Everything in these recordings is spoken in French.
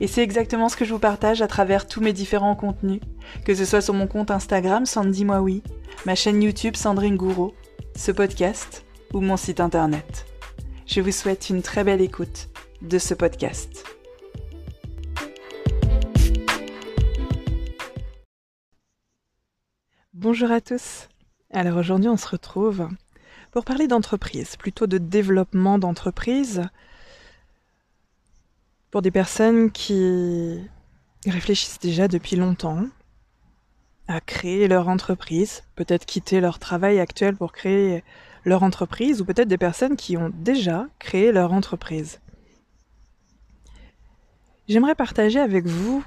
Et c'est exactement ce que je vous partage à travers tous mes différents contenus, que ce soit sur mon compte Instagram Sandy Moi ma chaîne YouTube Sandrine Gouraud, ce podcast ou mon site internet. Je vous souhaite une très belle écoute de ce podcast. Bonjour à tous. Alors aujourd'hui on se retrouve pour parler d'entreprise, plutôt de développement d'entreprise, pour des personnes qui réfléchissent déjà depuis longtemps à créer leur entreprise, peut-être quitter leur travail actuel pour créer leur entreprise, ou peut-être des personnes qui ont déjà créé leur entreprise. J'aimerais partager avec vous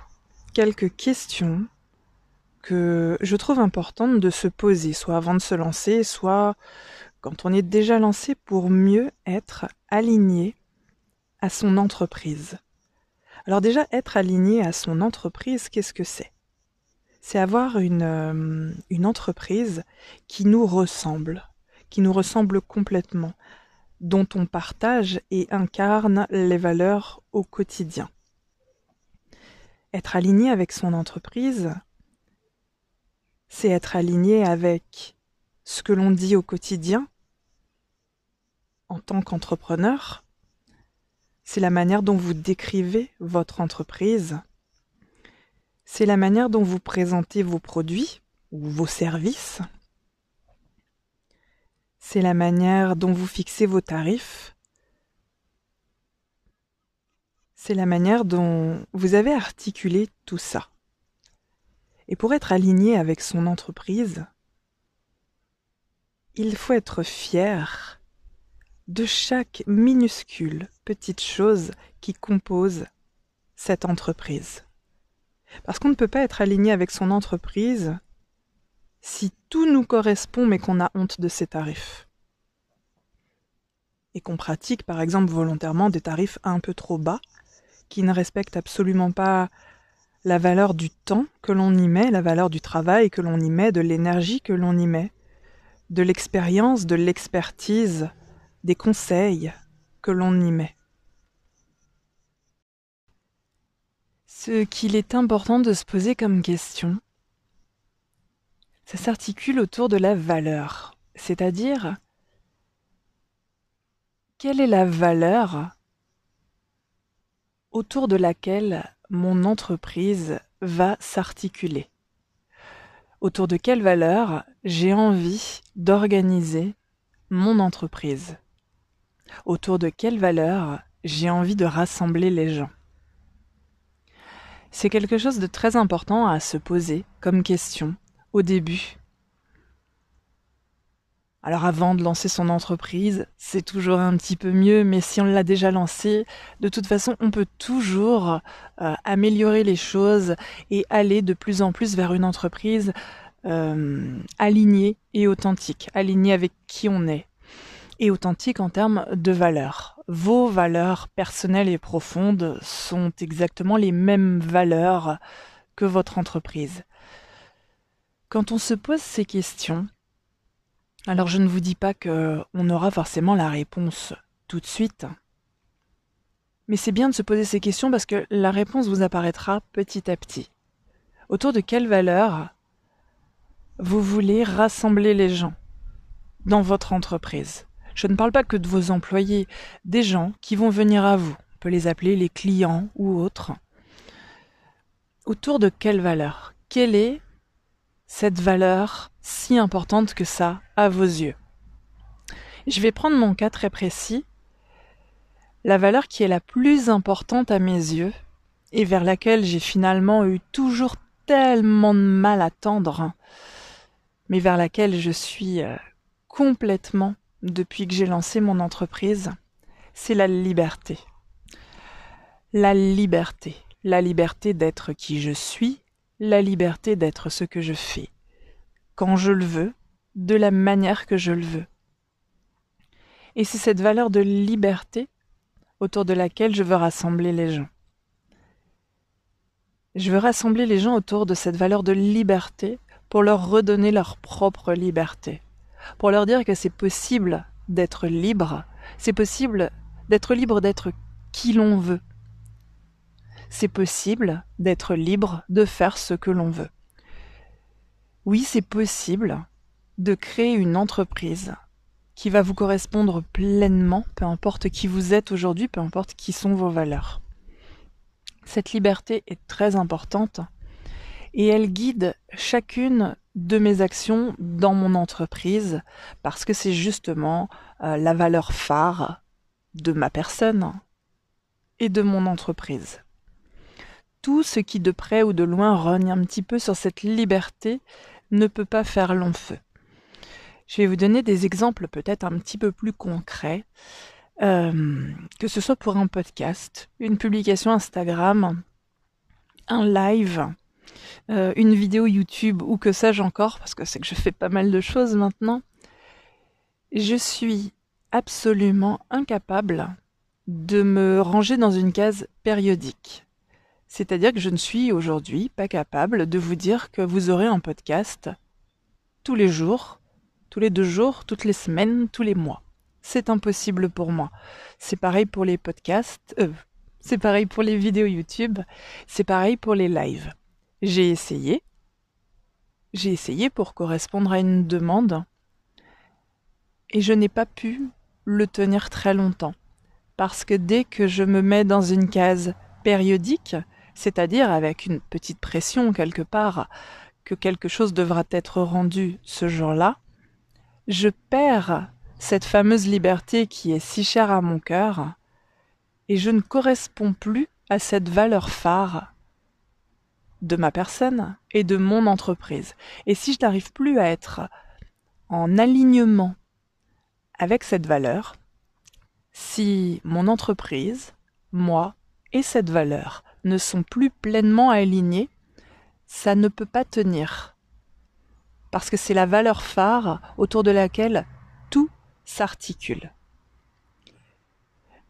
quelques questions que je trouve importantes de se poser, soit avant de se lancer, soit quand on est déjà lancé pour mieux être aligné à son entreprise. Alors déjà, être aligné à son entreprise, qu'est-ce que c'est? C'est avoir une, euh, une entreprise qui nous ressemble, qui nous ressemble complètement, dont on partage et incarne les valeurs au quotidien. Être aligné avec son entreprise, c'est être aligné avec ce que l'on dit au quotidien en tant qu'entrepreneur, c'est la manière dont vous décrivez votre entreprise, c'est la manière dont vous présentez vos produits ou vos services, c'est la manière dont vous fixez vos tarifs, c'est la manière dont vous avez articulé tout ça. Et pour être aligné avec son entreprise, il faut être fier de chaque minuscule petite chose qui compose cette entreprise. Parce qu'on ne peut pas être aligné avec son entreprise si tout nous correspond mais qu'on a honte de ses tarifs. Et qu'on pratique par exemple volontairement des tarifs un peu trop bas, qui ne respectent absolument pas la valeur du temps que l'on y met, la valeur du travail que l'on y met, de l'énergie que l'on y met, de l'expérience, de l'expertise, des conseils que l'on y met. Ce qu'il est important de se poser comme question, ça s'articule autour de la valeur, c'est-à-dire quelle est la valeur autour de laquelle mon entreprise va s'articuler? Autour de quelle valeur j'ai envie d'organiser mon entreprise? Autour de quelles valeurs j'ai envie de rassembler les gens. C'est quelque chose de très important à se poser comme question au début. Alors avant de lancer son entreprise, c'est toujours un petit peu mieux, mais si on l'a déjà lancé, de toute façon, on peut toujours euh, améliorer les choses et aller de plus en plus vers une entreprise euh, alignée et authentique, alignée avec qui on est, et authentique en termes de valeurs. Vos valeurs personnelles et profondes sont exactement les mêmes valeurs que votre entreprise. Quand on se pose ces questions, alors je ne vous dis pas que on aura forcément la réponse tout de suite, mais c'est bien de se poser ces questions parce que la réponse vous apparaîtra petit à petit. Autour de quelles valeurs vous voulez rassembler les gens dans votre entreprise? Je ne parle pas que de vos employés, des gens qui vont venir à vous. On peut les appeler les clients ou autres. Autour de quelle valeur? Quelle est cette valeur si importante que ça à vos yeux? Je vais prendre mon cas très précis. La valeur qui est la plus importante à mes yeux, et vers laquelle j'ai finalement eu toujours tellement de mal à tendre, mais vers laquelle je suis euh, complètement depuis que j'ai lancé mon entreprise, c'est la liberté. La liberté. La liberté d'être qui je suis, la liberté d'être ce que je fais, quand je le veux, de la manière que je le veux. Et c'est cette valeur de liberté autour de laquelle je veux rassembler les gens. Je veux rassembler les gens autour de cette valeur de liberté pour leur redonner leur propre liberté, pour leur dire que c'est possible d'être libre, c'est possible d'être libre d'être qui l'on veut. C'est possible d'être libre de faire ce que l'on veut. Oui, c'est possible de créer une entreprise qui va vous correspondre pleinement, peu importe qui vous êtes aujourd'hui, peu importe qui sont vos valeurs. Cette liberté est très importante et elle guide chacune de mes actions dans mon entreprise parce que c'est justement euh, la valeur phare de ma personne et de mon entreprise. Tout ce qui de près ou de loin rogne un petit peu sur cette liberté ne peut pas faire long feu. Je vais vous donner des exemples peut-être un petit peu plus concrets, euh, que ce soit pour un podcast, une publication Instagram, un live, euh, une vidéo YouTube ou que sais-je encore, parce que c'est que je fais pas mal de choses maintenant. Je suis absolument incapable de me ranger dans une case périodique. C'est-à-dire que je ne suis aujourd'hui pas capable de vous dire que vous aurez un podcast tous les jours tous les deux jours, toutes les semaines, tous les mois. C'est impossible pour moi. C'est pareil pour les podcasts, euh, c'est pareil pour les vidéos YouTube, c'est pareil pour les lives. J'ai essayé, j'ai essayé pour correspondre à une demande, et je n'ai pas pu le tenir très longtemps. Parce que dès que je me mets dans une case périodique, c'est-à-dire avec une petite pression quelque part, que quelque chose devra être rendu ce jour-là, je perds cette fameuse liberté qui est si chère à mon cœur, et je ne corresponds plus à cette valeur phare de ma personne et de mon entreprise. Et si je n'arrive plus à être en alignement avec cette valeur, si mon entreprise, moi et cette valeur ne sont plus pleinement alignés, ça ne peut pas tenir parce que c'est la valeur phare autour de laquelle tout s'articule.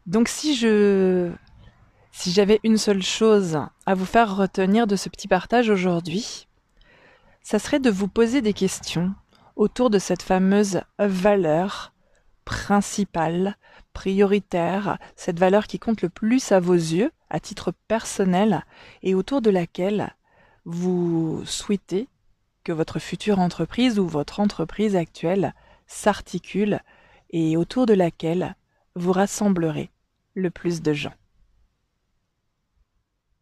Donc si je si j'avais une seule chose à vous faire retenir de ce petit partage aujourd'hui, ça serait de vous poser des questions autour de cette fameuse valeur principale, prioritaire, cette valeur qui compte le plus à vos yeux, à titre personnel, et autour de laquelle vous souhaitez que votre future entreprise ou votre entreprise actuelle s'articule et autour de laquelle vous rassemblerez le plus de gens.